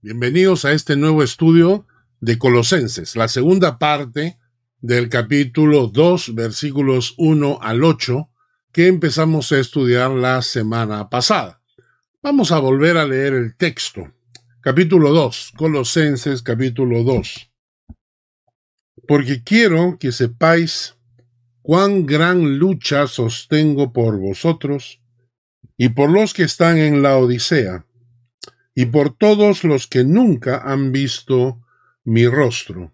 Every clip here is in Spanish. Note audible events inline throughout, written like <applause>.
Bienvenidos a este nuevo estudio de Colosenses, la segunda parte del capítulo 2, versículos 1 al 8, que empezamos a estudiar la semana pasada. Vamos a volver a leer el texto. Capítulo 2, Colosenses capítulo 2. Porque quiero que sepáis cuán gran lucha sostengo por vosotros y por los que están en la Odisea y por todos los que nunca han visto mi rostro,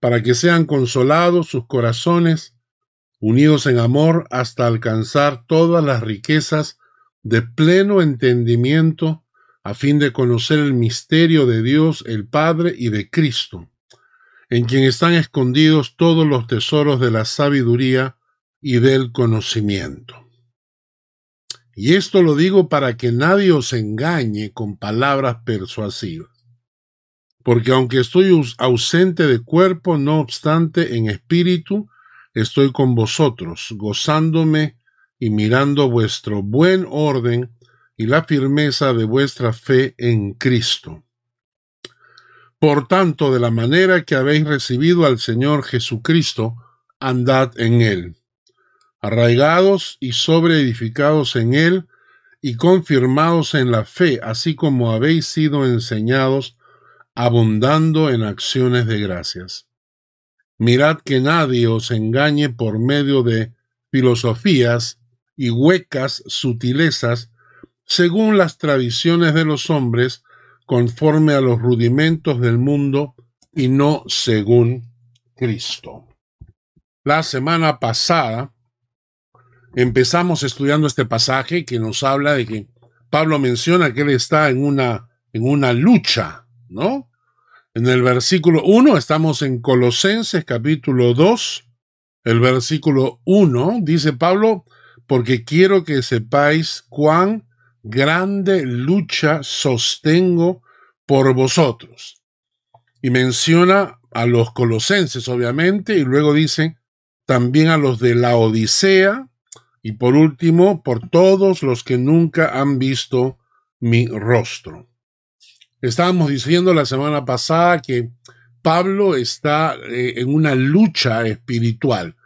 para que sean consolados sus corazones, unidos en amor hasta alcanzar todas las riquezas de pleno entendimiento, a fin de conocer el misterio de Dios el Padre y de Cristo, en quien están escondidos todos los tesoros de la sabiduría y del conocimiento. Y esto lo digo para que nadie os engañe con palabras persuasivas. Porque aunque estoy ausente de cuerpo, no obstante en espíritu, estoy con vosotros, gozándome y mirando vuestro buen orden y la firmeza de vuestra fe en Cristo. Por tanto, de la manera que habéis recibido al Señor Jesucristo, andad en él arraigados y sobreedificados en él, y confirmados en la fe, así como habéis sido enseñados, abundando en acciones de gracias. Mirad que nadie os engañe por medio de filosofías y huecas sutilezas, según las tradiciones de los hombres, conforme a los rudimentos del mundo y no según Cristo. La semana pasada empezamos estudiando este pasaje que nos habla de que Pablo menciona que él está en una, en una lucha, ¿no? En el versículo 1 estamos en Colosenses capítulo 2, el versículo 1 dice Pablo, porque quiero que sepáis cuán grande lucha sostengo por vosotros. Y menciona a los colosenses, obviamente, y luego dice también a los de la Odisea, y por último, por todos los que nunca han visto mi rostro. Estábamos diciendo la semana pasada que Pablo está eh, en una lucha espiritual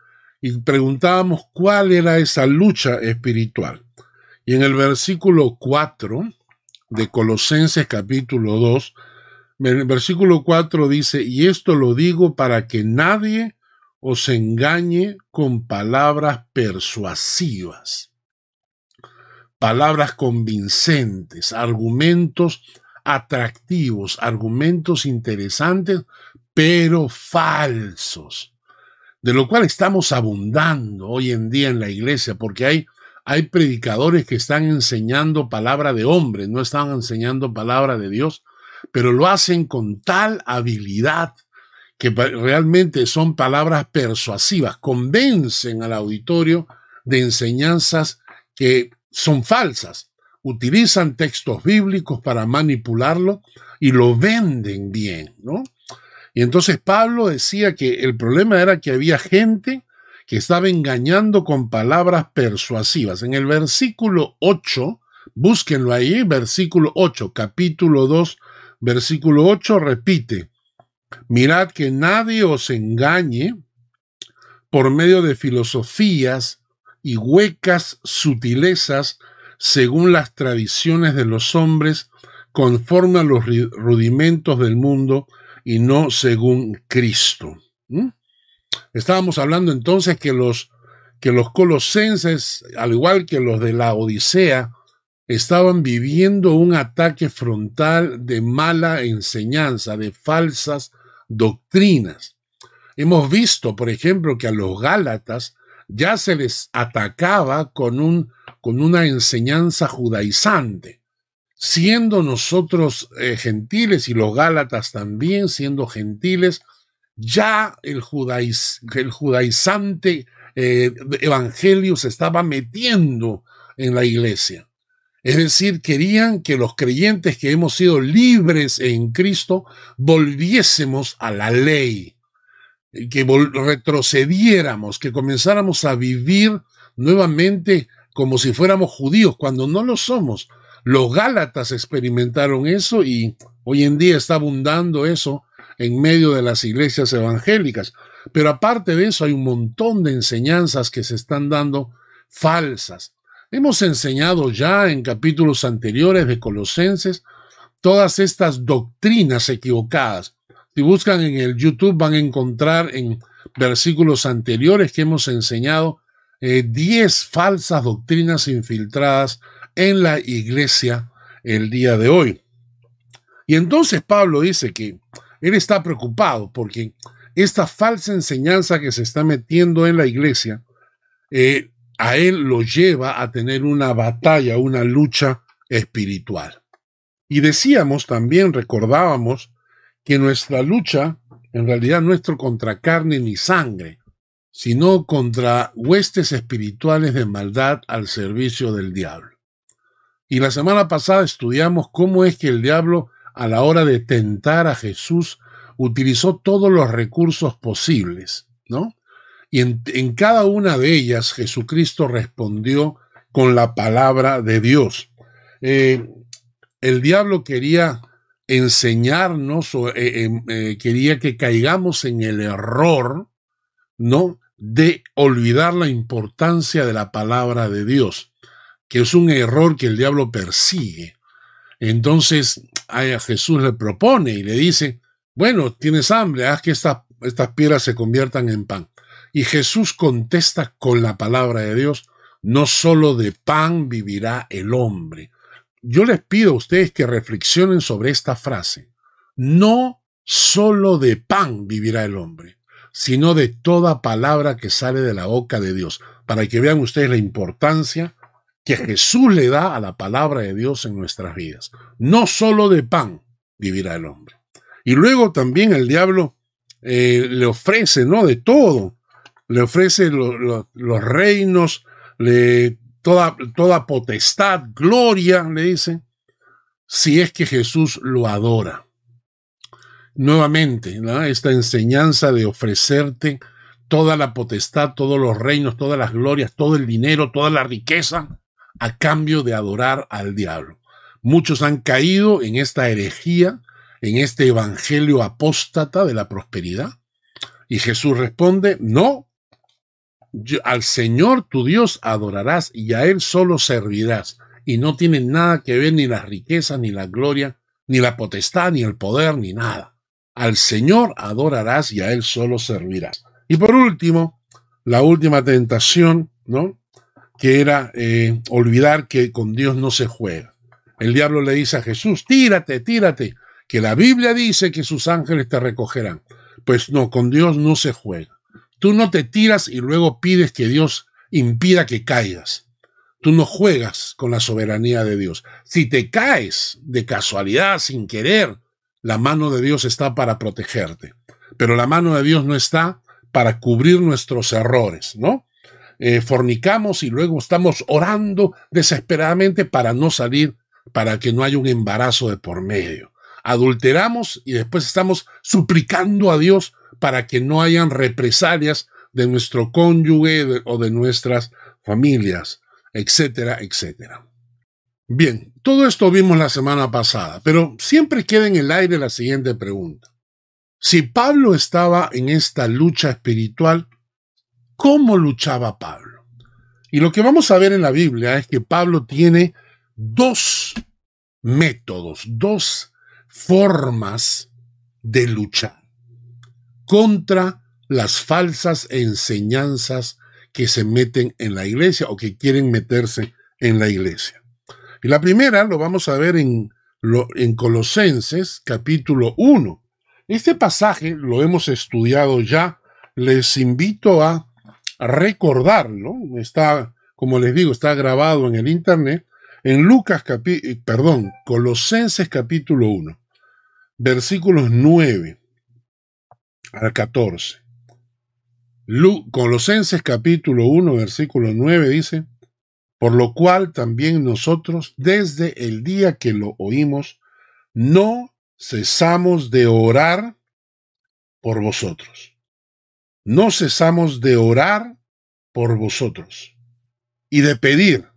y preguntábamos cuál era esa lucha espiritual. Y en el versículo 4 de Colosenses capítulo 2, el versículo 4 dice, y esto lo digo para que nadie os engañe con palabras persuasivas, palabras convincentes, argumentos atractivos, argumentos interesantes, pero falsos, de lo cual estamos abundando hoy en día en la iglesia, porque hay, hay predicadores que están enseñando palabra de hombre, no están enseñando palabra de Dios, pero lo hacen con tal habilidad que realmente son palabras persuasivas, convencen al auditorio de enseñanzas que son falsas. Utilizan textos bíblicos para manipularlo y lo venden bien, ¿no? Y entonces Pablo decía que el problema era que había gente que estaba engañando con palabras persuasivas. En el versículo 8, búsquenlo ahí, versículo 8, capítulo 2, versículo 8, repite, Mirad que nadie os engañe por medio de filosofías y huecas sutilezas según las tradiciones de los hombres, conforme a los rudimentos del mundo y no según Cristo. ¿Mm? Estábamos hablando entonces que los, que los colosenses, al igual que los de la Odisea, estaban viviendo un ataque frontal de mala enseñanza, de falsas doctrinas. Hemos visto, por ejemplo, que a los Gálatas ya se les atacaba con, un, con una enseñanza judaizante. Siendo nosotros eh, gentiles y los Gálatas también siendo gentiles, ya el, el judaizante eh, evangelio se estaba metiendo en la iglesia. Es decir, querían que los creyentes que hemos sido libres en Cristo volviésemos a la ley, que retrocediéramos, que comenzáramos a vivir nuevamente como si fuéramos judíos, cuando no lo somos. Los Gálatas experimentaron eso y hoy en día está abundando eso en medio de las iglesias evangélicas. Pero aparte de eso hay un montón de enseñanzas que se están dando falsas. Hemos enseñado ya en capítulos anteriores de Colosenses todas estas doctrinas equivocadas. Si buscan en el YouTube van a encontrar en versículos anteriores que hemos enseñado 10 eh, falsas doctrinas infiltradas en la iglesia el día de hoy. Y entonces Pablo dice que él está preocupado porque esta falsa enseñanza que se está metiendo en la iglesia, eh, a él lo lleva a tener una batalla, una lucha espiritual. Y decíamos también, recordábamos, que nuestra lucha en realidad no es contra carne ni sangre, sino contra huestes espirituales de maldad al servicio del diablo. Y la semana pasada estudiamos cómo es que el diablo a la hora de tentar a Jesús, utilizó todos los recursos posibles, ¿no? Y en, cada una de ellas Jesucristo respondió con la palabra de Dios. Eh, el diablo quería enseñarnos o eh, em, eh, quería que caigamos en el error, ¿no? De olvidar la importancia de la palabra de Dios, que es un error que el diablo persigue. Entonces, a Jesús le propone y le dice, bueno, tienes hambre, haz que estas piedras se conviertan en pan. Y Jesús contesta con la palabra de Dios, no solo de pan vivirá el hombre. Yo les pido a ustedes que reflexionen sobre esta frase. No solo de pan vivirá el hombre, sino de toda palabra que sale de la boca de Dios, para que vean ustedes la importancia que Jesús le da a la palabra de Dios en nuestras vidas. No solo de pan vivirá el hombre. Y luego también el diablo eh, le ofrece, ¿no? De todo. Le ofrece los reinos, toda, toda potestad, gloria, le dice, si es que Jesús lo adora. Nuevamente, esta enseñanza de ofrecerte toda la potestad, todos los reinos, todas las glorias, todo el dinero, toda la riqueza, a cambio de adorar al diablo. Muchos han caído en esta herejía, en este evangelio apóstata de la prosperidad. Y Jesús responde, no, al Señor tu Dios adorarás y a Él solo servirás. Y no tiene nada que ver ni la riqueza, ni la gloria, ni la potestad, ni el poder, ni nada. Al Señor adorarás y a Él solo servirás. Y por último, la última tentación, ¿no? que era eh, olvidar que con Dios no se juega. El diablo le dice a Jesús, tírate, tírate, que la Biblia dice que sus ángeles te recogerán. Pues no, con Dios no se juega. Tú no te tiras y luego pides que Dios impida que caigas. Tú no juegas con la soberanía de Dios. Si te caes de casualidad, sin querer, la mano de Dios está para protegerte. Pero la mano de Dios no está para cubrir nuestros errores, ¿no? Eh, fornicamos y luego estamos orando desesperadamente para no salir, para que no haya un embarazo de por medio. Adulteramos y después estamos suplicando a Dios para que no hayan represalias de nuestro cónyuge o de nuestras familias, etcétera, etcétera. Bien, todo esto vimos la semana pasada, pero siempre queda en el aire la siguiente pregunta. Si Pablo estaba en esta lucha espiritual, cómo luchaba Pablo. Y lo que vamos a ver en la Biblia es que Pablo tiene dos métodos, dos formas de luchar contra las falsas enseñanzas que se meten en la iglesia o que quieren meterse en la iglesia. Y la primera lo vamos a ver en, en Colosenses capítulo 1. Este pasaje lo hemos estudiado ya. Les invito a recordarlo, está, como les digo, está grabado en el internet, en Lucas, perdón, Colosenses capítulo 1, versículos 9 al 14. Colosenses capítulo 1, versículo 9 dice, por lo cual también nosotros, desde el día que lo oímos, no cesamos de orar por vosotros no cesamos de orar por vosotros y de pedir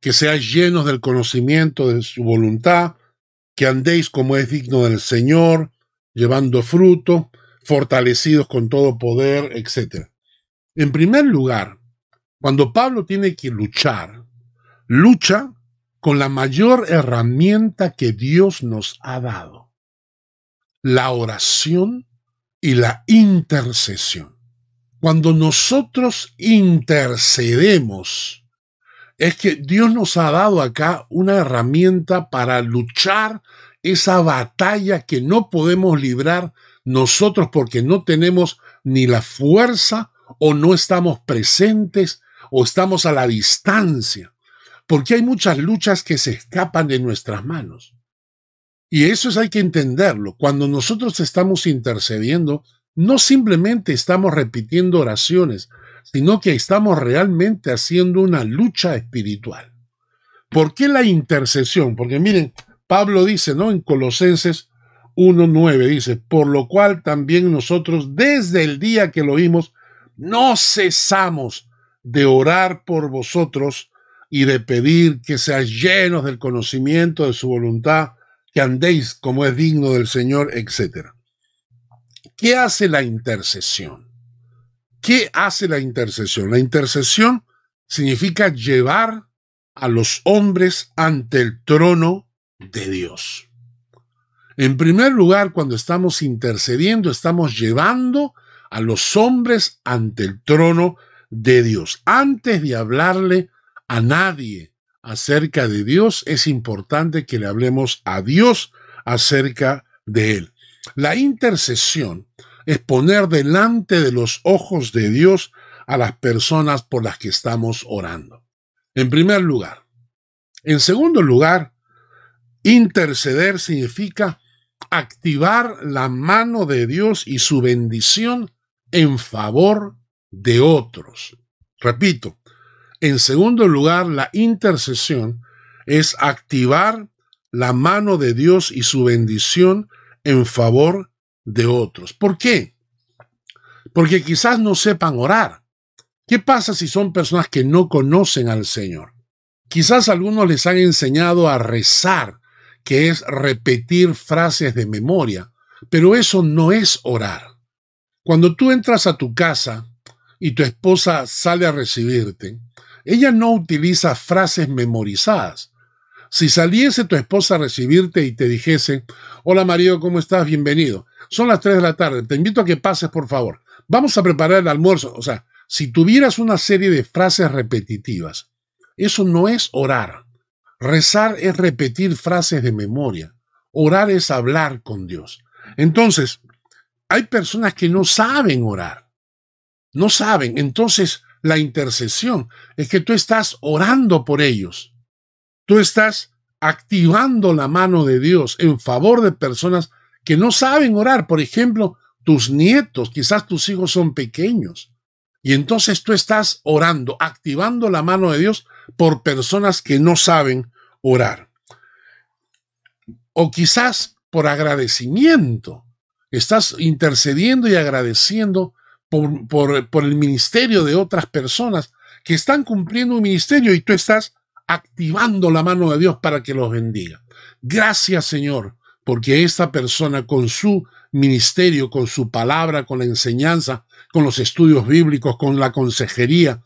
que seáis llenos del conocimiento de su voluntad, que andéis como es digno del Señor, llevando fruto, fortalecidos con todo poder, etc. En primer lugar, cuando Pablo tiene que luchar, lucha con la mayor herramienta que Dios nos ha dado, la oración y la intercesión. Cuando nosotros intercedemos, es que Dios nos ha dado acá una herramienta para luchar esa batalla que no podemos librar nosotros porque no tenemos ni la fuerza o no estamos presentes o estamos a la distancia, porque hay muchas luchas que se escapan de nuestras manos. Y eso es hay que entenderlo. Cuando nosotros estamos intercediendo, no simplemente estamos repitiendo oraciones, sino que estamos realmente haciendo una lucha espiritual. ¿Por qué la intercesión? Porque miren, Pablo dice, ¿no? En Colosenses 1.9 dice, por lo cual también nosotros desde el día que lo oímos, no cesamos de orar por vosotros y de pedir que seáis llenos del conocimiento de su voluntad, que andéis como es digno del Señor, etc. ¿Qué hace la intercesión? ¿Qué hace la intercesión? La intercesión significa llevar a los hombres ante el trono de Dios. En primer lugar, cuando estamos intercediendo, estamos llevando a los hombres ante el trono de Dios. Antes de hablarle a nadie acerca de Dios, es importante que le hablemos a Dios acerca de Él. La intercesión es poner delante de los ojos de Dios a las personas por las que estamos orando. En primer lugar. En segundo lugar, interceder significa activar la mano de Dios y su bendición en favor de otros. Repito, en segundo lugar, la intercesión es activar la mano de Dios y su bendición en favor de otros. ¿Por qué? Porque quizás no sepan orar. ¿Qué pasa si son personas que no conocen al Señor? Quizás algunos les han enseñado a rezar, que es repetir frases de memoria, pero eso no es orar. Cuando tú entras a tu casa y tu esposa sale a recibirte, ella no utiliza frases memorizadas. Si saliese tu esposa a recibirte y te dijese, hola marido, ¿cómo estás? Bienvenido. Son las 3 de la tarde, te invito a que pases, por favor. Vamos a preparar el almuerzo. O sea, si tuvieras una serie de frases repetitivas, eso no es orar. Rezar es repetir frases de memoria. Orar es hablar con Dios. Entonces, hay personas que no saben orar. No saben. Entonces, la intercesión es que tú estás orando por ellos. Tú estás activando la mano de Dios en favor de personas que no saben orar. Por ejemplo, tus nietos, quizás tus hijos son pequeños. Y entonces tú estás orando, activando la mano de Dios por personas que no saben orar. O quizás por agradecimiento. Estás intercediendo y agradeciendo por, por, el ministerio de otras personas que están cumpliendo un ministerio y tú estás activando la mano de Dios para que los bendiga. Gracias Señor, porque esta persona con su ministerio, con su palabra, con la enseñanza, con los estudios bíblicos, con la consejería,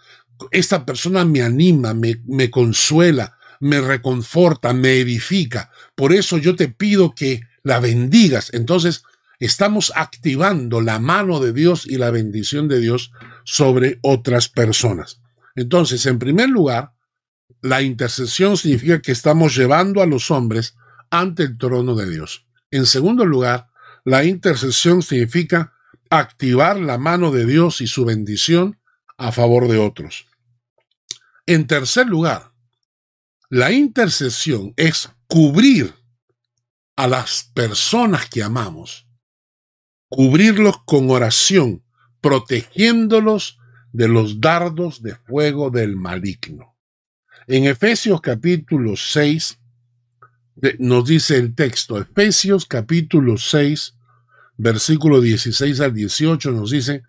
esta persona me anima, me, consuela, me reconforta, me edifica. Por eso yo te pido que la bendigas. Entonces, estamos activando la mano de Dios y la bendición de Dios sobre otras personas. Entonces, en primer lugar, la intercesión significa que estamos llevando a los hombres ante el trono de Dios. En segundo lugar, la intercesión significa activar la mano de Dios y su bendición a favor de otros. En tercer lugar, la intercesión es cubrir a las personas que amamos cubrirlos con oración, protegiéndolos de los dardos de fuego del maligno. En Efesios capítulo 6 nos dice el texto, Efesios capítulo 6, versículo 16 al 18 nos dice,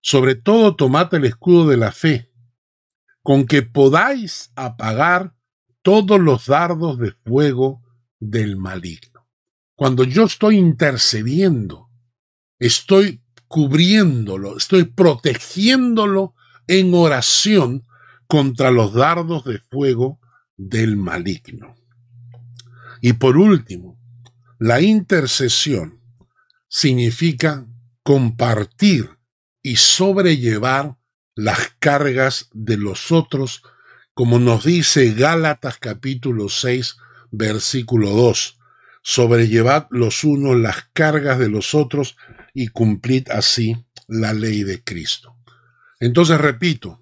sobre todo tomad el escudo de la fe, con que podáis apagar todos los dardos de fuego del maligno. Cuando yo estoy intercediendo, estoy cubriéndolo, estoy protegiéndolo en oración contra los dardos de fuego del maligno. Y por último, la intercesión significa compartir y sobrellevar las cargas de los otros, como nos dice Gálatas capítulo 6, versículo 2. Sobrellevad los unos las cargas de los otros y cumplid así la ley de Cristo. Entonces, repito,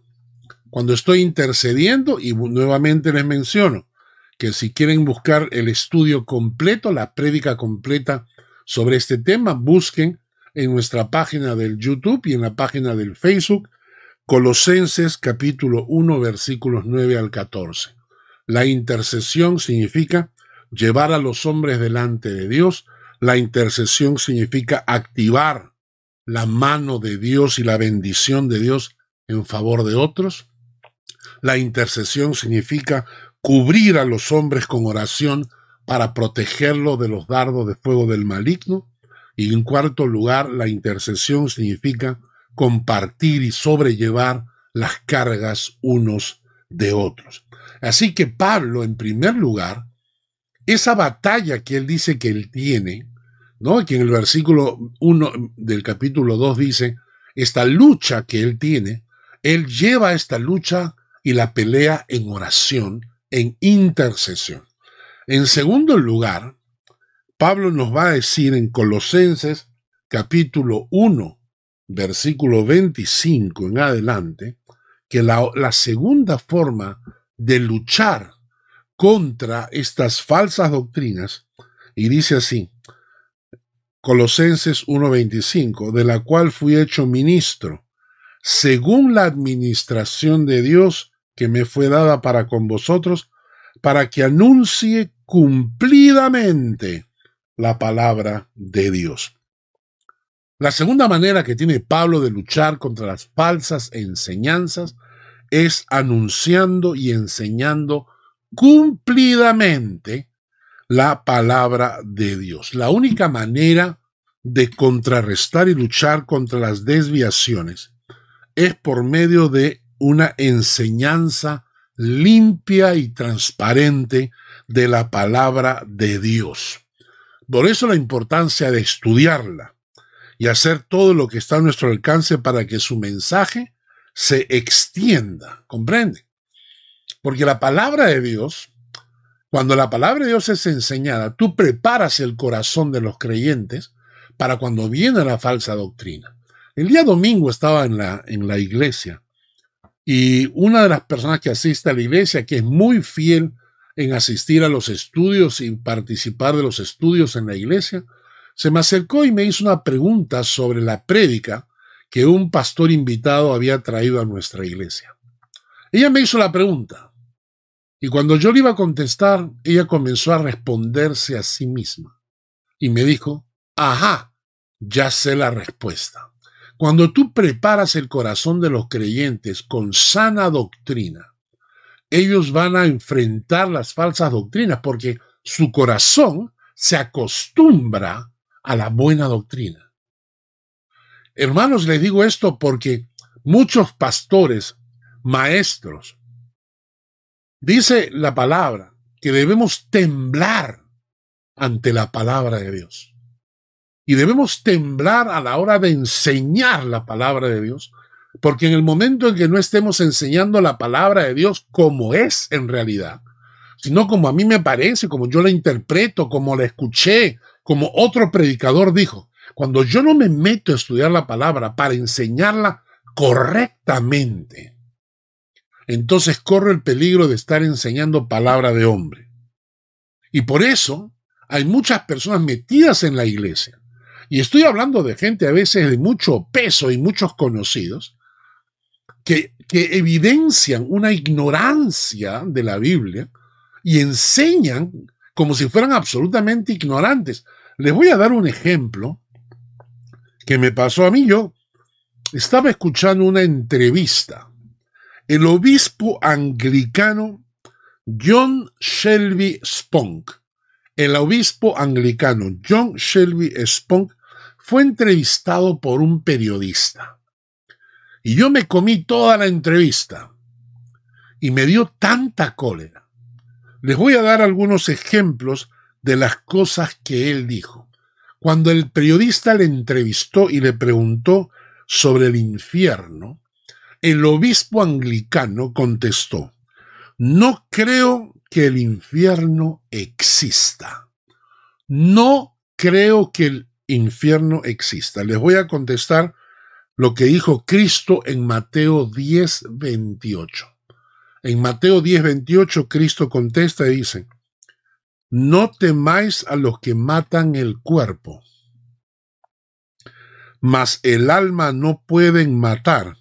cuando estoy intercediendo, y nuevamente les menciono que si quieren buscar el estudio completo, la prédica completa sobre este tema, busquen en nuestra página del YouTube y en la página del Facebook, Colosenses capítulo 1 versículos 9 al 14. La intercesión significa llevar a los hombres delante de Dios. La intercesión significa activar la mano de Dios y la bendición de Dios en favor de otros. La intercesión significa cubrir a los hombres con oración para protegerlo de los dardos de fuego del maligno. Y en cuarto lugar, la intercesión significa compartir y sobrellevar las cargas unos de otros. Así que Pablo, en primer lugar, esa batalla que él dice que él tiene, ¿no? Que en el versículo 1 del capítulo 2 dice, esta lucha que él tiene, él lleva esta lucha y la pelea en oración, en intercesión. En segundo lugar, Pablo nos va a decir en Colosenses capítulo 1, versículo 25 en adelante, que la, segunda forma de luchar contra estas falsas doctrinas, y dice así, Colosenses 1:25, de la cual fui hecho ministro, según la administración de Dios que me fue dada para con vosotros, para que anuncie cumplidamente la palabra de Dios. La segunda manera que tiene Pablo de luchar contra las falsas enseñanzas es anunciando y enseñando cumplidamente la palabra de Dios. La única manera de contrarrestar y luchar contra las desviaciones es por medio de una enseñanza limpia y transparente de la palabra de Dios. Por eso la importancia de estudiarla y hacer todo lo que está a nuestro alcance para que su mensaje se extienda. ¿Comprende? Porque la palabra de Dios, cuando la palabra de Dios es enseñada, tú preparas el corazón de los creyentes para cuando viene la falsa doctrina. El día domingo estaba en la, en la iglesia y una de las personas que asiste a la iglesia, que es muy fiel en asistir a los estudios y participar de los estudios en la iglesia, se me acercó y me hizo una pregunta sobre la prédica que un pastor invitado había traído a nuestra iglesia. Ella me hizo la pregunta y cuando yo le iba a contestar, ella comenzó a responderse a sí misma y me dijo, ajá, ya sé la respuesta. Cuando tú preparas el corazón de los creyentes con sana doctrina, ellos van a enfrentar las falsas doctrinas porque su corazón se acostumbra a la buena doctrina. Hermanos, les digo esto porque muchos pastores, maestros, dice la palabra que debemos temblar ante la palabra de Dios. Y debemos temblar a la hora de enseñar la palabra de Dios, porque en el momento en que no estemos enseñando la palabra de Dios como es en realidad, sino como a mí me parece, como yo la interpreto, como la escuché, como otro predicador dijo, cuando yo no me meto a estudiar la palabra para enseñarla correctamente, entonces corro el peligro de estar enseñando palabra de hombre. Y por eso hay muchas personas metidas en la iglesia y estoy hablando de gente a veces de mucho peso y muchos conocidos, que, que evidencian una ignorancia de la Biblia y enseñan como si fueran absolutamente ignorantes. Les voy a dar un ejemplo que me pasó a mí. Yo estaba escuchando una entrevista. El obispo anglicano John Shelby Spunk, el obispo anglicano John Shelby Spunk, fue entrevistado por un periodista. Y yo me comí toda la entrevista. Y me dio tanta cólera. Les voy a dar algunos ejemplos de las cosas que él dijo. Cuando el periodista le entrevistó y le preguntó sobre el infierno, el obispo anglicano contestó, no creo que el infierno exista. No creo que el infierno exista. Les voy a contestar lo que dijo Cristo en Mateo 10, 28. En Mateo 10, 28, Cristo contesta y dice, no temáis a los que matan el cuerpo, mas el alma no pueden matar.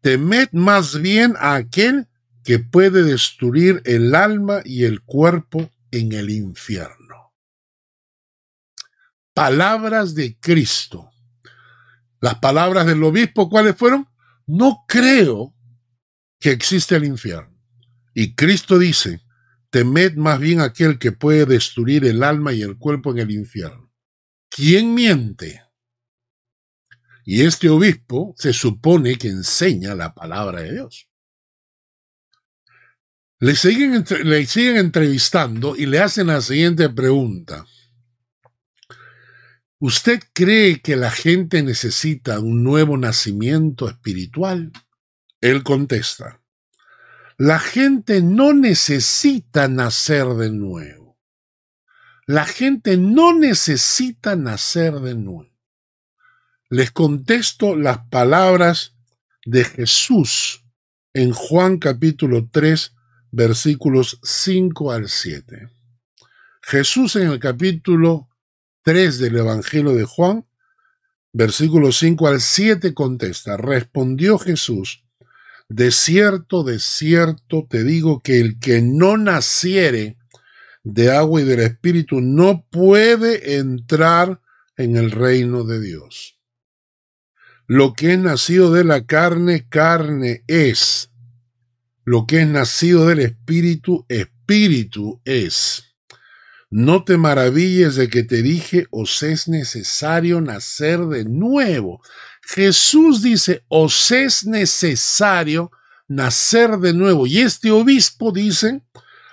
Temed más bien a aquel que puede destruir el alma y el cuerpo en el infierno. Palabras de Cristo. Las palabras del obispo, ¿cuáles fueron? No creo que existe el infierno. Y Cristo dice, temed más bien aquel que puede destruir el alma y el cuerpo en el infierno. ¿Quién miente? Y este obispo se supone que enseña la palabra de Dios. Le siguen, le siguen entrevistando y le hacen la siguiente pregunta. ¿Usted cree que la gente necesita un nuevo nacimiento espiritual? Él contesta, la gente no necesita nacer de nuevo. La gente no necesita nacer de nuevo. Les contesto las palabras de Jesús en Juan capítulo 3, versículos 5 al 7. Jesús en el capítulo 3 del Evangelio de Juan, versículos 5 al 7 contesta, respondió Jesús, de cierto, de cierto te digo que el que no naciere de agua y del Espíritu no puede entrar en el reino de Dios. Lo que es nacido de la carne, carne es. Lo que es nacido del Espíritu, Espíritu es. No te maravilles de que te dije, os es necesario nacer de nuevo. Jesús dice, os es necesario nacer de nuevo. Y este obispo dice,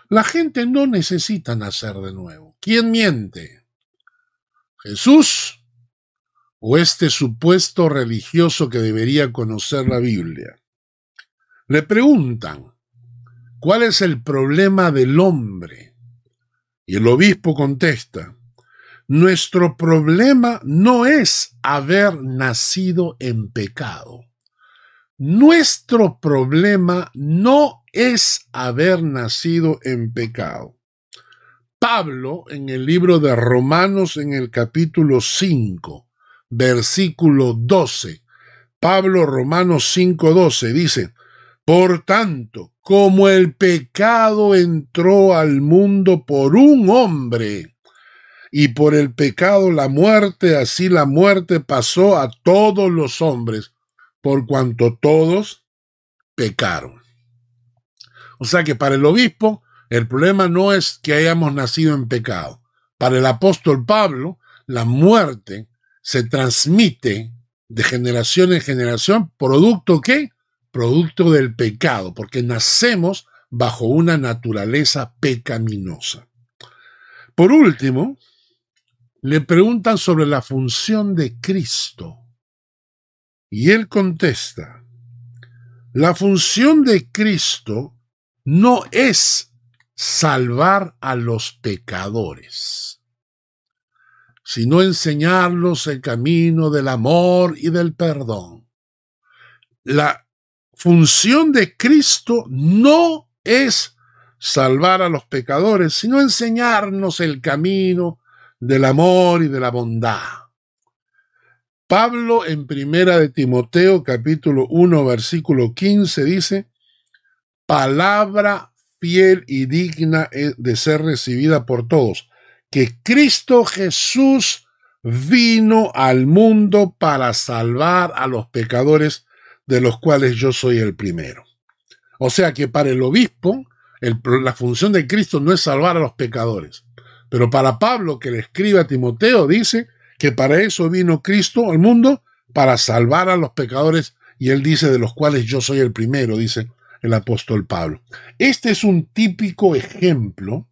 la gente no necesita nacer de nuevo. ¿Quién miente? ¿Jesús o este supuesto religioso que debería conocer la Biblia? Le preguntan, ¿cuál es el problema del hombre? Y el obispo contesta, nuestro problema no es haber nacido en pecado. Nuestro problema no es haber nacido en pecado. Pablo, en el libro de Romanos, en el capítulo 5, versículo 12, Pablo Romanos 5:12 dice, Por tanto, como el pecado entró al mundo por un hombre, y por el pecado la muerte, así la muerte pasó a todos los hombres, por cuanto todos pecaron. O sea que para el obispo el problema no es que hayamos nacido en pecado. Para el apóstol Pablo, la muerte se transmite de generación en generación, producto qué? Producto del pecado, porque nacemos bajo una naturaleza pecaminosa. Por último, le preguntan sobre la función de Cristo. Y él contesta, la función de Cristo no es salvar a los pecadores, sino enseñarlos el camino del amor y del perdón. La función de Cristo no es salvar a los pecadores, sino enseñarnos el camino del amor y de la bondad. Pablo en primera de Timoteo capítulo 1 versículo 15 dice, palabra fiel y digna de ser recibida por todos, que Cristo Jesús vino al mundo para salvar a los pecadores, de los cuales yo soy el primero. O sea que para el obispo, la función de Cristo no es salvar a los pecadores. Pero para Pablo, que le escribe a Timoteo, dice que para eso vino Cristo al mundo, para salvar a los pecadores, y él dice de los cuales yo soy el primero, dice el apóstol Pablo. Este es un típico ejemplo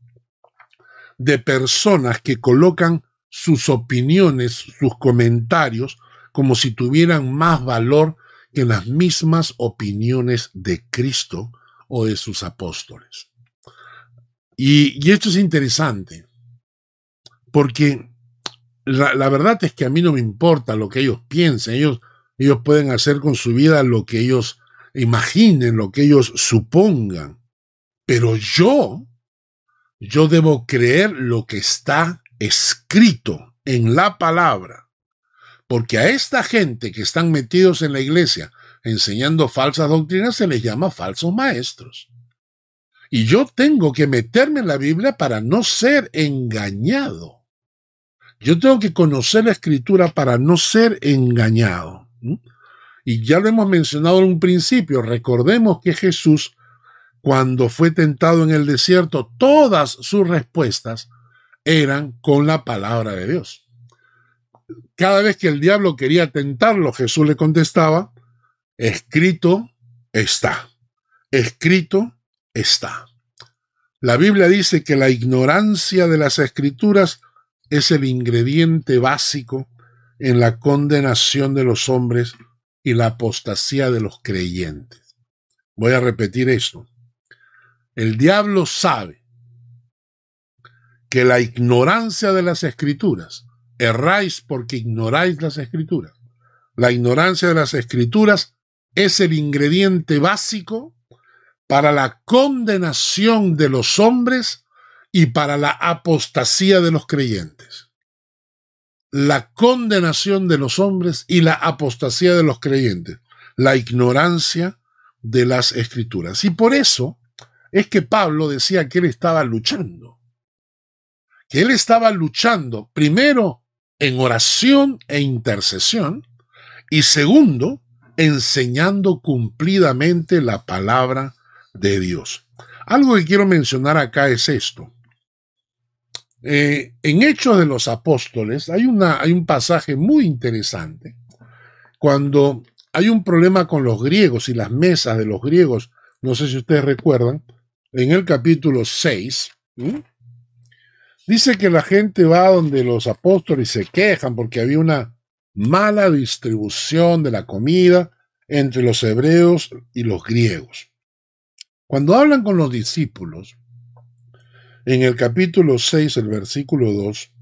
de personas que colocan sus opiniones, sus comentarios, como si tuvieran más valor que las mismas opiniones de Cristo o de sus apóstoles. Y, esto es interesante, porque la, verdad es que a mí no me importa lo que ellos piensen, ellos, ellos pueden hacer con su vida lo que ellos imaginen, lo que ellos supongan, pero yo, yo debo creer lo que está escrito en la palabra, porque a esta gente que están metidos en la iglesia enseñando falsas doctrinas se les llama falsos maestros. Y yo tengo que meterme en la Biblia para no ser engañado. Yo tengo que conocer la escritura para no ser engañado. Y ya lo hemos mencionado en un principio. Recordemos que Jesús, cuando fue tentado en el desierto, todas sus respuestas eran con la palabra de Dios. Cada vez que el diablo quería tentarlo, Jesús le contestaba, escrito está, escrito está. La Biblia dice que la ignorancia de las escrituras es el ingrediente básico en la condenación de los hombres y la apostasía de los creyentes. Voy a repetir esto. El diablo sabe que la ignorancia de las escrituras, erráis porque ignoráis las escrituras, la ignorancia de las escrituras es el ingrediente básico para la condenación de los hombres y para la apostasía de los creyentes. La condenación de los hombres y la apostasía de los creyentes. La ignorancia de las escrituras. Y por eso es que Pablo decía que él estaba luchando. Que él estaba luchando primero en oración e intercesión y segundo enseñando cumplidamente la palabra de Dios. Algo que quiero mencionar acá es esto. Eh, en Hechos de los Apóstoles hay, una, hay un pasaje muy interesante cuando hay un problema con los griegos y las mesas de los griegos, no sé si ustedes recuerdan, en el capítulo 6, dice que la gente va donde los apóstoles se quejan porque había una mala distribución de la comida entre los hebreos y los griegos. Cuando hablan con los discípulos, en el capítulo 6, el versículo 2,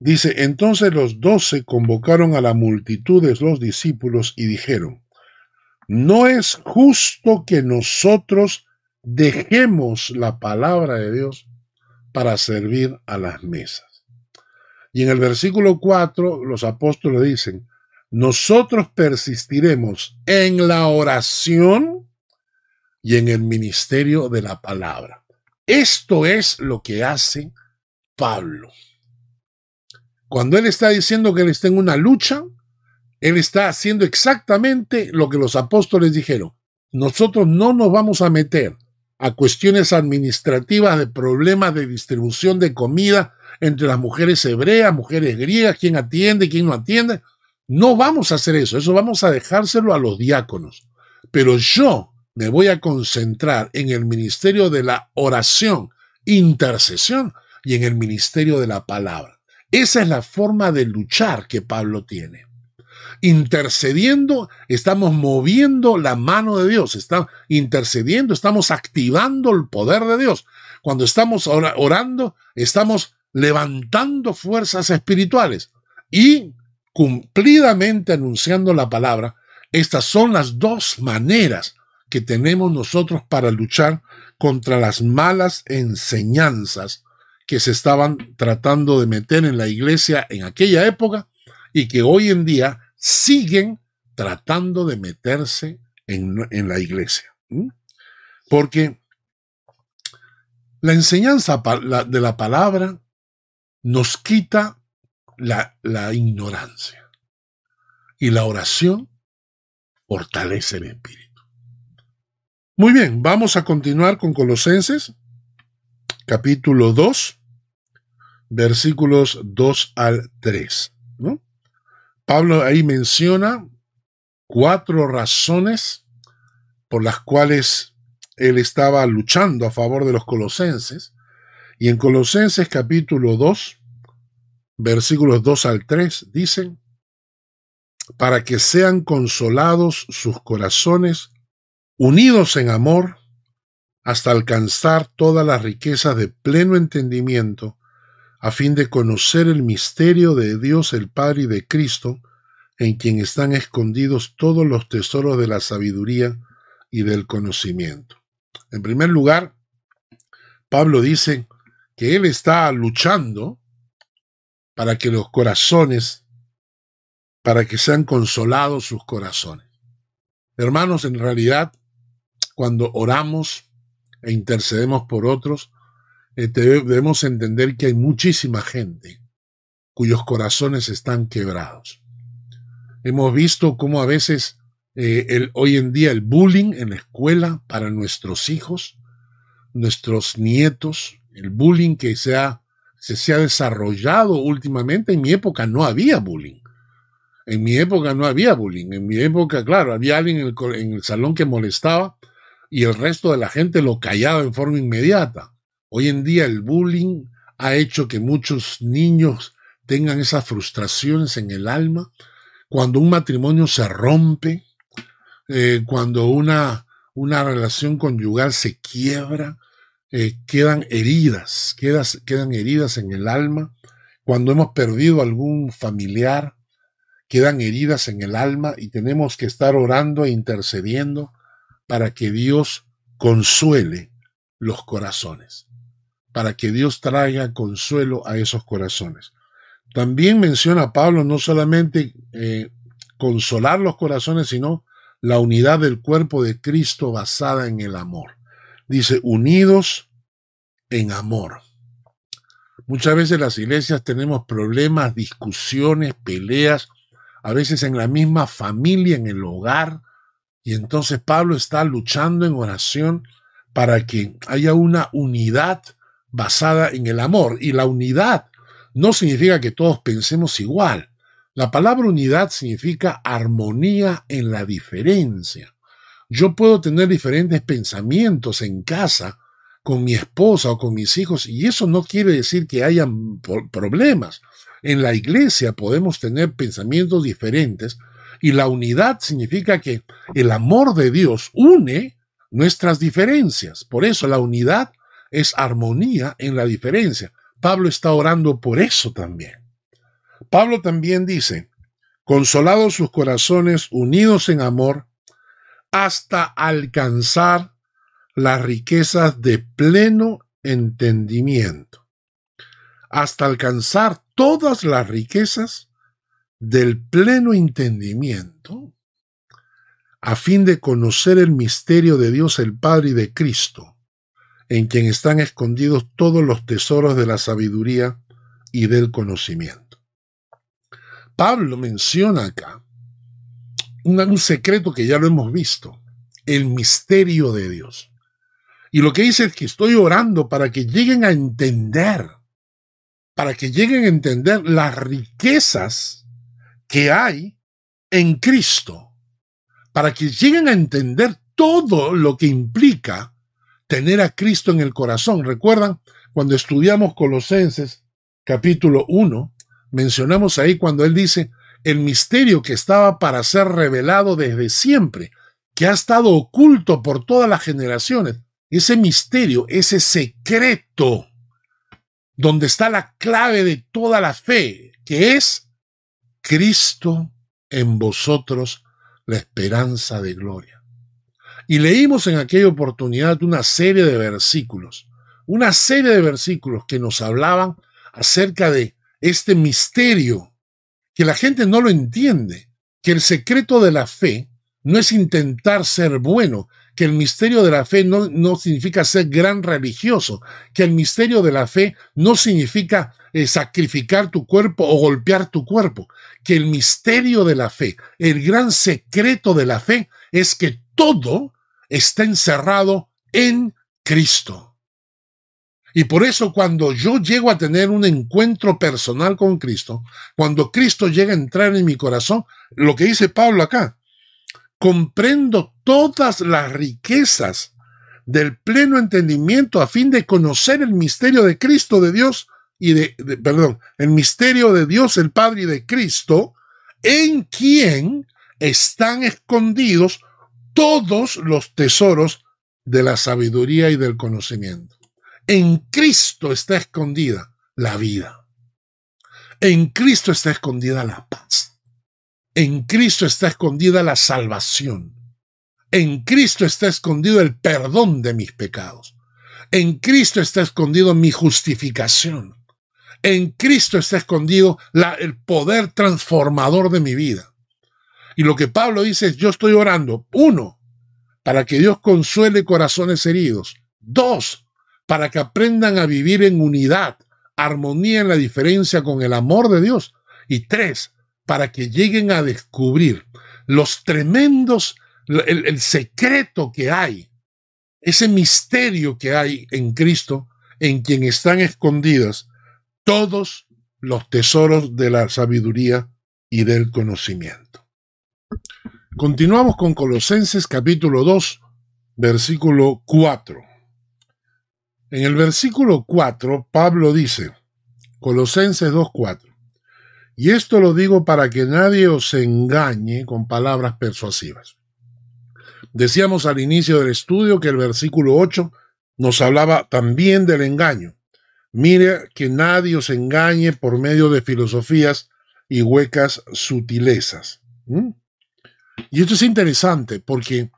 dice, entonces los doce convocaron a la multitud de los discípulos y dijeron, no es justo que nosotros dejemos la palabra de Dios para servir a las mesas. Y en el versículo 4 los apóstoles dicen, nosotros persistiremos en la oración y en el ministerio de la palabra. Esto es lo que hace Pablo. Cuando él está diciendo que él está en una lucha, él está haciendo exactamente lo que los apóstoles dijeron. Nosotros no nos vamos a meter a cuestiones administrativas de problemas de distribución de comida entre las mujeres hebreas, mujeres griegas, quién atiende, quién no atiende. No vamos a hacer eso, eso vamos a dejárselo a los diáconos. Pero yo me voy a concentrar en el ministerio de la oración, intercesión y en el ministerio de la palabra. Esa es la forma de luchar que Pablo tiene. Intercediendo, estamos moviendo la mano de Dios, estamos intercediendo, estamos activando el poder de Dios. Cuando estamos orando, estamos levantando fuerzas espirituales y cumplidamente anunciando la palabra. Estas son las dos maneras que tenemos nosotros para luchar contra las malas enseñanzas que se estaban tratando de meter en la iglesia en aquella época y que hoy en día siguen tratando de meterse en, la iglesia. Porque la enseñanza de la palabra nos quita la, la ignorancia y la oración fortalece el espíritu. Muy bien, vamos a continuar con Colosenses, capítulo 2, versículos 2 al 3. Pablo ahí menciona cuatro razones por las cuales él estaba luchando a favor de los colosenses. Y en Colosenses capítulo 2, versículos 2 al 3, dicen, para que sean consolados sus corazones, unidos en amor, hasta alcanzar todas las riquezas de pleno entendimiento, a fin de conocer el misterio de Dios el Padre y de Cristo, en quien están escondidos todos los tesoros de la sabiduría y del conocimiento. En primer lugar, Pablo dice que él está luchando para que los corazones, para que sean consolados sus corazones. Hermanos, en realidad, cuando oramos e intercedemos por otros, eh, debemos entender que hay muchísima gente cuyos corazones están quebrados. Hemos visto cómo a veces eh, el, hoy en día el bullying en la escuela para nuestros hijos, nuestros nietos, el bullying que se ha, se, ha desarrollado últimamente, en mi época no había bullying. En mi época no había bullying. En mi época, claro, había alguien en el, en el salón que molestaba y el resto de la gente lo callaba en forma inmediata. Hoy en día el bullying ha hecho que muchos niños tengan esas frustraciones en el alma. Cuando un matrimonio se rompe, eh, cuando una, una relación conyugal se quiebra, eh, quedan heridas, quedan heridas en el alma. Cuando hemos perdido algún familiar, quedan heridas en el alma y tenemos que estar orando e intercediendo para que Dios consuele los corazones para que Dios traiga consuelo a esos corazones. También menciona Pablo no solamente eh, consolar los corazones, sino la unidad del cuerpo de Cristo basada en el amor. Dice, unidos en amor. Muchas veces las iglesias tenemos problemas, discusiones, peleas, a veces en la misma familia, en el hogar, y entonces Pablo está luchando en oración para que haya una unidad basada en el amor. Y la unidad no significa que todos pensemos igual. La palabra unidad significa armonía en la diferencia. Yo puedo tener diferentes pensamientos en casa con mi esposa o con mis hijos y eso no quiere decir que hayan problemas. En la iglesia podemos tener pensamientos diferentes y la unidad significa que el amor de Dios une nuestras diferencias. Por eso la unidad es armonía en la diferencia. Pablo está orando por eso también. Pablo también dice, consolados sus corazones, unidos en amor, hasta alcanzar las riquezas de pleno entendimiento, hasta alcanzar todas las riquezas del pleno entendimiento, a fin de conocer el misterio de Dios el Padre y de Cristo en quien están escondidos todos los tesoros de la sabiduría y del conocimiento. Pablo menciona acá un, secreto que ya lo hemos visto, el misterio de Dios. Y lo que dice es que estoy orando para que lleguen a entender, para que lleguen a entender las riquezas que hay en Cristo, para que lleguen a entender todo lo que implica tener a Cristo en el corazón. ¿Recuerdan? Cuando estudiamos Colosenses capítulo 1, mencionamos ahí cuando él dice el misterio que estaba para ser revelado desde siempre, que ha estado oculto por todas las generaciones. Ese misterio, ese secreto, donde está la clave de toda la fe, que es Cristo en vosotros, la esperanza de gloria. Y leímos en aquella oportunidad una serie de versículos, una serie de versículos que nos hablaban acerca de este misterio, que la gente no lo entiende, que el secreto de la fe no es intentar ser bueno, que el misterio de la fe no, no significa ser gran religioso, que el misterio de la fe no significa eh, sacrificar tu cuerpo o golpear tu cuerpo, que el misterio de la fe, el gran secreto de la fe es que todo está encerrado en Cristo. Y por eso cuando yo llego a tener un encuentro personal con Cristo, cuando Cristo llega a entrar en mi corazón, lo que dice Pablo acá, comprendo todas las riquezas del pleno entendimiento a fin de conocer el misterio de Cristo, de Dios y de, perdón, el misterio de Dios, el Padre y de Cristo, en quien están escondidos todos los tesoros de la sabiduría y del conocimiento. En Cristo está escondida la vida. En Cristo está escondida la paz. En Cristo está escondida la salvación. En Cristo está escondido el perdón de mis pecados. En Cristo está escondido mi justificación. En Cristo está escondido el poder transformador de mi vida. Y lo que Pablo dice es, yo estoy orando, uno, para que Dios consuele corazones heridos. Dos, para que aprendan a vivir en unidad, armonía en la diferencia con el amor de Dios. Y tres, para que lleguen a descubrir los tremendos, el, secreto que hay, ese misterio que hay en Cristo, en quien están escondidas todos los tesoros de la sabiduría y del conocimiento. Continuamos con Colosenses capítulo 2, versículo 4. En el versículo 4, Pablo dice, Colosenses 2, 4, y esto lo digo para que nadie os engañe con palabras persuasivas. Decíamos al inicio del estudio que el versículo 8 nos hablaba también del engaño. Mire que nadie os engañe por medio de filosofías y huecas sutilezas. ¿Mm? Y esto es interesante porque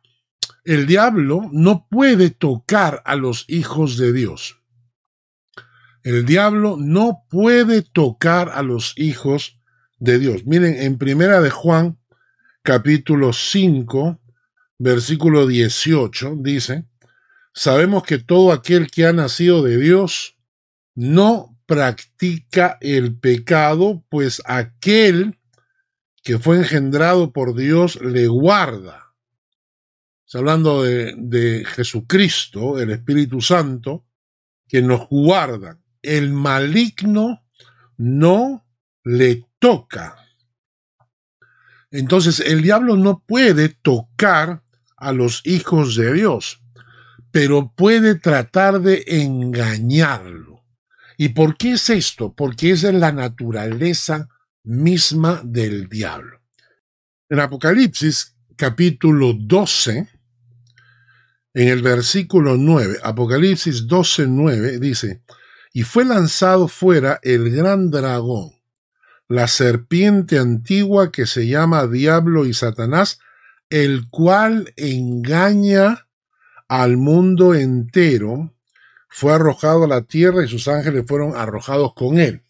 el diablo no puede tocar a los hijos de Dios. El diablo no puede tocar a los hijos de Dios. Miren, en primera de Juan, capítulo 5, versículo 18, dice, sabemos que todo aquel que ha nacido de Dios no practica el pecado, pues aquel que fue engendrado por Dios le guarda. Está hablando de, Jesucristo, el Espíritu Santo, que nos guarda. El maligno no le toca. Entonces el diablo no puede tocar a los hijos de Dios, pero puede tratar de engañarlo. ¿Y por qué es esto? Porque esa es la naturaleza misma del diablo. En Apocalipsis capítulo 12, en el versículo 9, Apocalipsis 12, 9 dice, y fue lanzado fuera el gran dragón, la serpiente antigua que se llama Diablo y Satanás, el cual engaña al mundo entero, fue arrojado a la tierra y sus ángeles fueron arrojados con él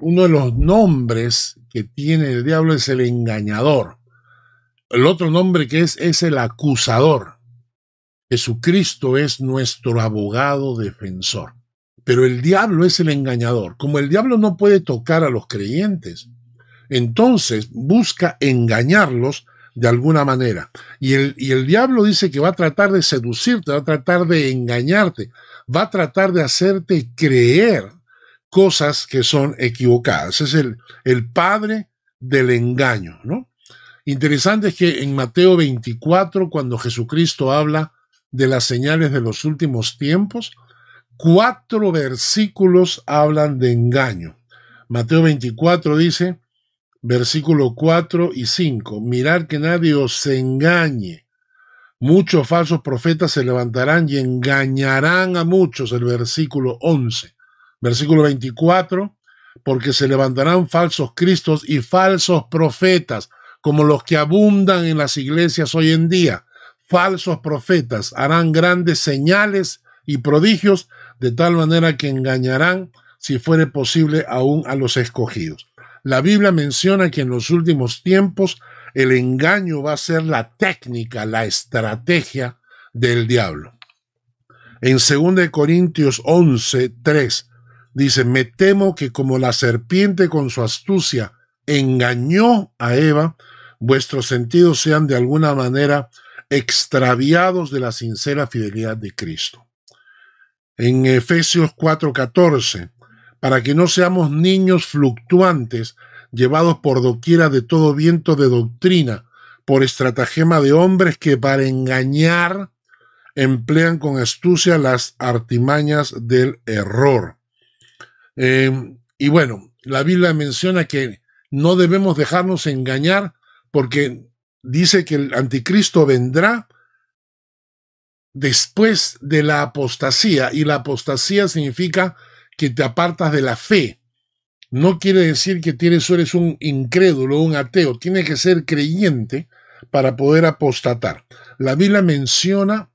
uno de los nombres que tiene el diablo es el engañador. El otro nombre que es es el acusador. Jesucristo es nuestro abogado defensor. Pero el diablo es el engañador. Como el diablo no puede tocar a los creyentes, entonces busca engañarlos de alguna manera. Y el, y el diablo dice que va a tratar de seducirte, va a tratar de engañarte, va a tratar de hacerte creer cosas que son equivocadas. Es el, el padre del engaño, ¿no? Interesante es que en Mateo 24, cuando Jesucristo habla de las señales de los últimos tiempos, cuatro versículos hablan de engaño. Mateo 24 dice, versículo 4 y 5, mirad que nadie os engañe. Muchos falsos profetas se levantarán y engañarán a muchos, el versículo 11. Versículo 24, porque se levantarán falsos cristos y falsos profetas, como los que abundan en las iglesias hoy en día. Falsos profetas harán grandes señales y prodigios, de tal manera que engañarán, si fuere posible, aún a los escogidos. La Biblia menciona que en los últimos tiempos el engaño va a ser la técnica, la estrategia del diablo. En 2 Corintios 11, 3, Dice, me temo que como la serpiente con su astucia engañó a Eva, vuestros sentidos sean de alguna manera extraviados de la sincera fidelidad de Cristo. En Efesios 4:14, para que no seamos niños fluctuantes, llevados por doquiera de todo viento de doctrina, por estratagema de hombres que para engañar emplean con astucia las artimañas del error. Em, y bueno, la Biblia menciona que no debemos dejarnos engañar porque dice que el anticristo vendrá después de la apostasía y la apostasía significa que te apartas de la fe. No quiere decir que tienes, eres un incrédulo, un ateo, tiene que ser creyente para poder apostatar. La Biblia menciona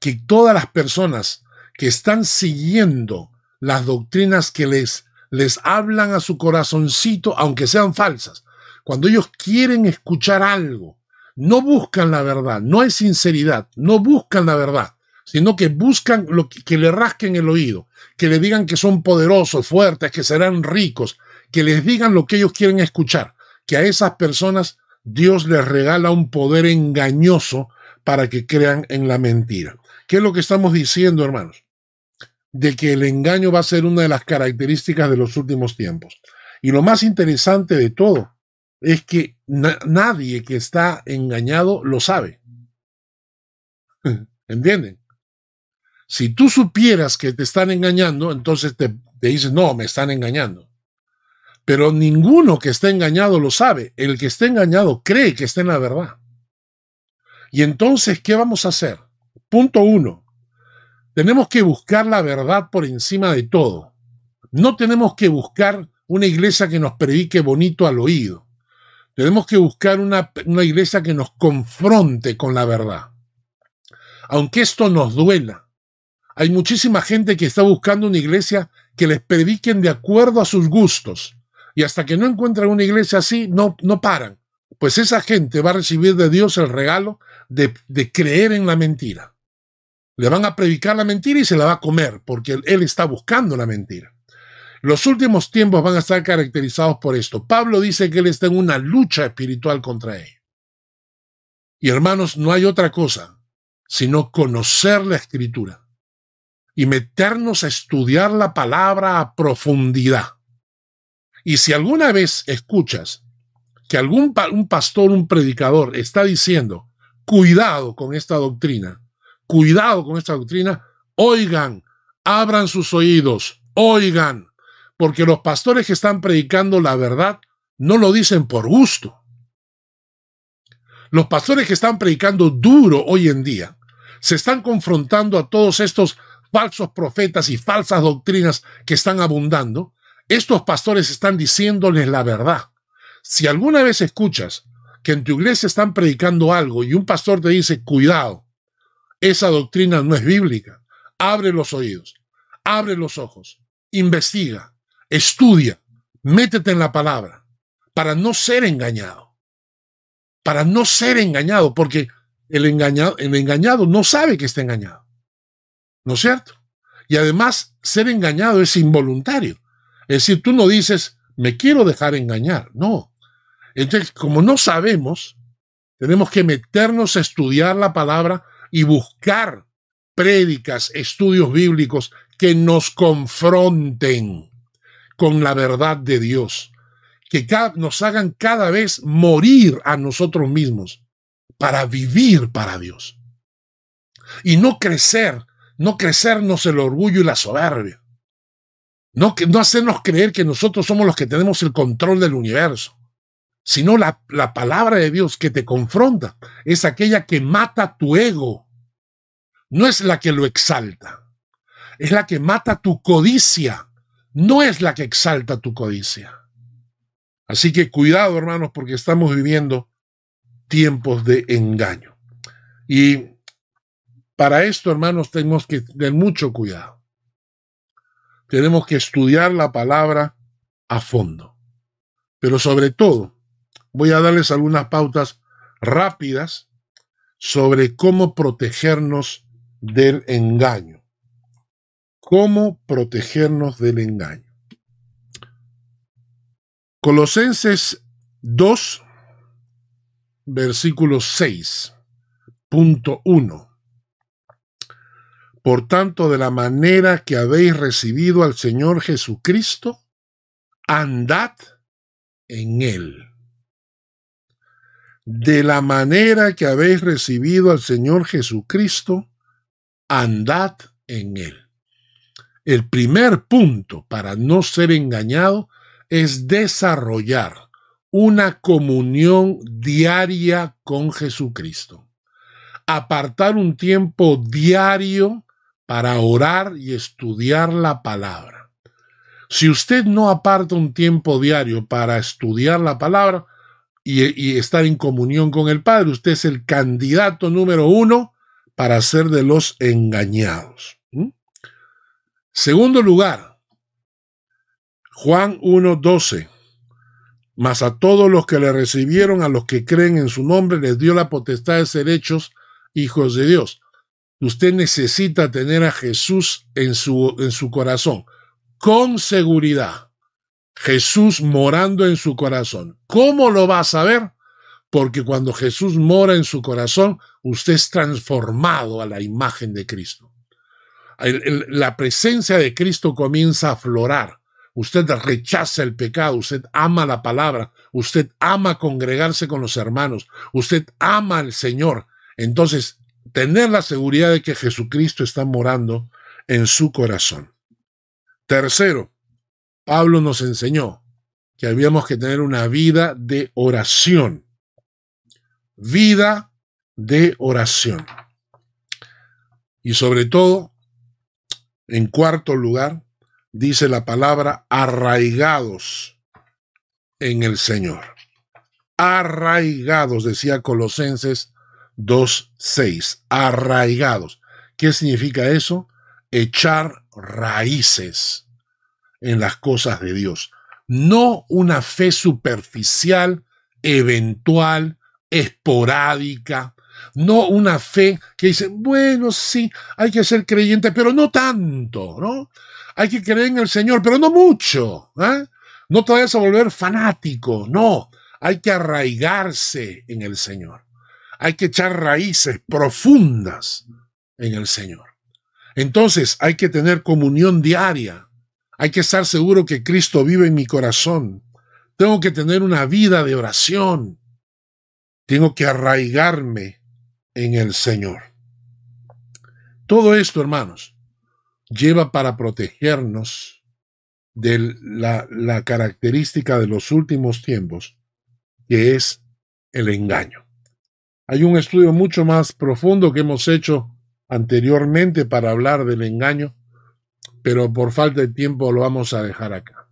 que todas las personas que están siguiendo las doctrinas que les, les hablan a su corazoncito, aunque sean falsas, cuando ellos quieren escuchar algo, no buscan la verdad, no hay sinceridad, no buscan la verdad, sino que buscan lo que, le rasquen el oído, que le digan que son poderosos, fuertes, que serán ricos, que les digan lo que ellos quieren escuchar, que a esas personas Dios les regala un poder engañoso para que crean en la mentira. ¿Qué es lo que estamos diciendo, hermanos? De que el engaño va a ser una de las características de los últimos tiempos. Y lo más interesante de todo es que nadie que está engañado lo sabe. <laughs> ¿Entienden? Si tú supieras que te están engañando, entonces te, te dices, no, me están engañando. Pero ninguno que esté engañado lo sabe. El que esté engañado cree que está en la verdad. Y entonces, ¿qué vamos a hacer? Punto uno. Tenemos que buscar la verdad por encima de todo. No tenemos que buscar una iglesia que nos predique bonito al oído. Tenemos que buscar una, iglesia que nos confronte con la verdad. Aunque esto nos duela, hay muchísima gente que está buscando una iglesia que les prediquen de acuerdo a sus gustos. Y hasta que no encuentran una iglesia así, no, no paran. Pues esa gente va a recibir de Dios el regalo de, de creer en la mentira. Le van a predicar la mentira y se la va a comer, porque él está buscando la mentira. Los últimos tiempos van a estar caracterizados por esto. Pablo dice que él está en una lucha espiritual contra él. Y hermanos, no hay otra cosa sino conocer la escritura y meternos a estudiar la palabra a profundidad. Y si alguna vez escuchas que algún un pastor, un predicador está diciendo, cuidado con esta doctrina, cuidado con esta doctrina, oigan, abran sus oídos, oigan, porque los pastores que están predicando la verdad no lo dicen por gusto. Los pastores que están predicando duro hoy en día se están confrontando a todos estos falsos profetas y falsas doctrinas que están abundando. Estos pastores están diciéndoles la verdad. Si alguna vez escuchas que en tu iglesia están predicando algo y un pastor te dice, cuidado, esa doctrina no es bíblica, abre los oídos, abre los ojos, investiga, Estudia, métete en la palabra para no ser engañado. Para no ser engañado, porque el engañado, el engañado no sabe que está engañado. ¿No es cierto? Y además, ser engañado es involuntario. Es decir, tú no dices, me quiero dejar engañar. No. Entonces, como no sabemos, tenemos que meternos a estudiar la palabra y buscar prédicas, estudios bíblicos que nos confronten con la verdad de Dios, que nos hagan cada vez morir a nosotros mismos para vivir para Dios. Y no crecer, no crecernos el orgullo y la soberbia. No, no hacernos creer que nosotros somos los que tenemos el control del universo, sino la, la palabra de Dios que te confronta es aquella que mata tu ego, no es la que lo exalta, es la que mata tu codicia no es la que exalta tu codicia. Así que cuidado, hermanos, porque estamos viviendo tiempos de engaño. Y para esto, hermanos, tenemos que tener mucho cuidado. Tenemos que estudiar la palabra a fondo. Pero sobre todo, voy a darles algunas pautas rápidas sobre cómo protegernos del engaño cómo protegernos del engaño. Colosenses 2, versículo 6. Punto 1. Por tanto, de la manera que habéis recibido al Señor Jesucristo, andad en Él. De la manera que habéis recibido al Señor Jesucristo, andad en Él. El primer punto para no ser engañado es desarrollar una comunión diaria con Jesucristo. Apartar un tiempo diario para orar y estudiar la palabra. Si usted no aparta un tiempo diario para estudiar la palabra y, estar en comunión con el Padre, usted es el candidato número uno para ser de los engañados. Segundo lugar, Juan 1.12. Mas a todos los que le recibieron, a los que creen en su nombre, les dio la potestad de ser hechos hijos de Dios. Usted necesita tener a Jesús en su, en su corazón, con seguridad. Jesús morando en su corazón. ¿Cómo lo va a saber? Porque cuando Jesús mora en su corazón, usted es transformado a la imagen de Cristo. La presencia de Cristo comienza a aflorar usted rechaza el pecado, usted ama la palabra, usted ama congregarse con los hermanos, usted ama al Señor. Entonces, tener la seguridad de que Jesucristo está morando en su corazón. Tercero, Pablo nos enseñó que habíamos que tener una vida de oración. Vida de oración. Y sobre todo, en cuarto lugar, dice la palabra, arraigados en el Señor. Arraigados, decía Colosenses 2.6, arraigados. ¿Qué significa eso? Echar raíces en las cosas de Dios. No una fe superficial, eventual, esporádica, no una fe que dice, bueno, sí, hay que ser creyente, pero no tanto, ¿no? Hay que creer en el Señor, pero no mucho. ¿eh? No te vayas a volver fanático, no. Hay que arraigarse en el Señor. Hay que echar raíces profundas en el Señor. Entonces hay que tener comunión diaria. Hay que estar seguro que Cristo vive en mi corazón. Tengo que tener una vida de oración. Tengo que arraigarme en el Señor. Todo esto, hermanos, lleva para protegernos de la, característica de los últimos tiempos, que es el engaño. Hay un estudio mucho más profundo que hemos hecho anteriormente para hablar del engaño, pero por falta de tiempo lo vamos a dejar acá.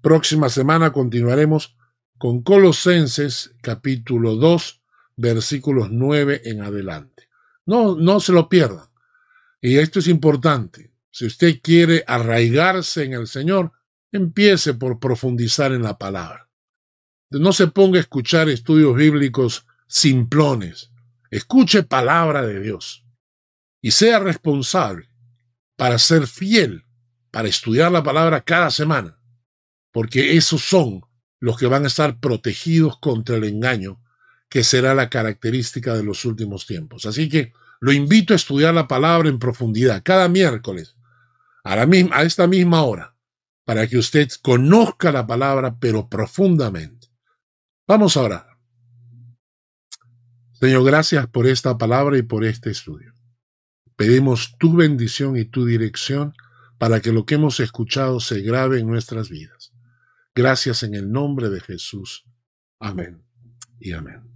Próxima semana continuaremos con Colosenses capítulo 2 versículos 9 en adelante. No, no se lo pierdan. Y esto es importante. Si usted quiere arraigarse en el Señor, empiece por profundizar en la palabra. No se ponga a escuchar estudios bíblicos simplones. Escuche palabra de Dios y sea responsable para ser fiel, para estudiar la palabra cada semana, porque esos son los que van a estar protegidos contra el engaño, que será la característica de los últimos tiempos. Así que lo invito a estudiar la palabra en profundidad cada miércoles a, la misma, a esta misma hora, para que usted conozca la palabra, pero profundamente. Vamos a orar. Señor, gracias por esta palabra y por este estudio. Pedimos tu bendición y tu dirección para que lo que hemos escuchado se grabe en nuestras vidas. Gracias en el nombre de Jesús. Amén y amén.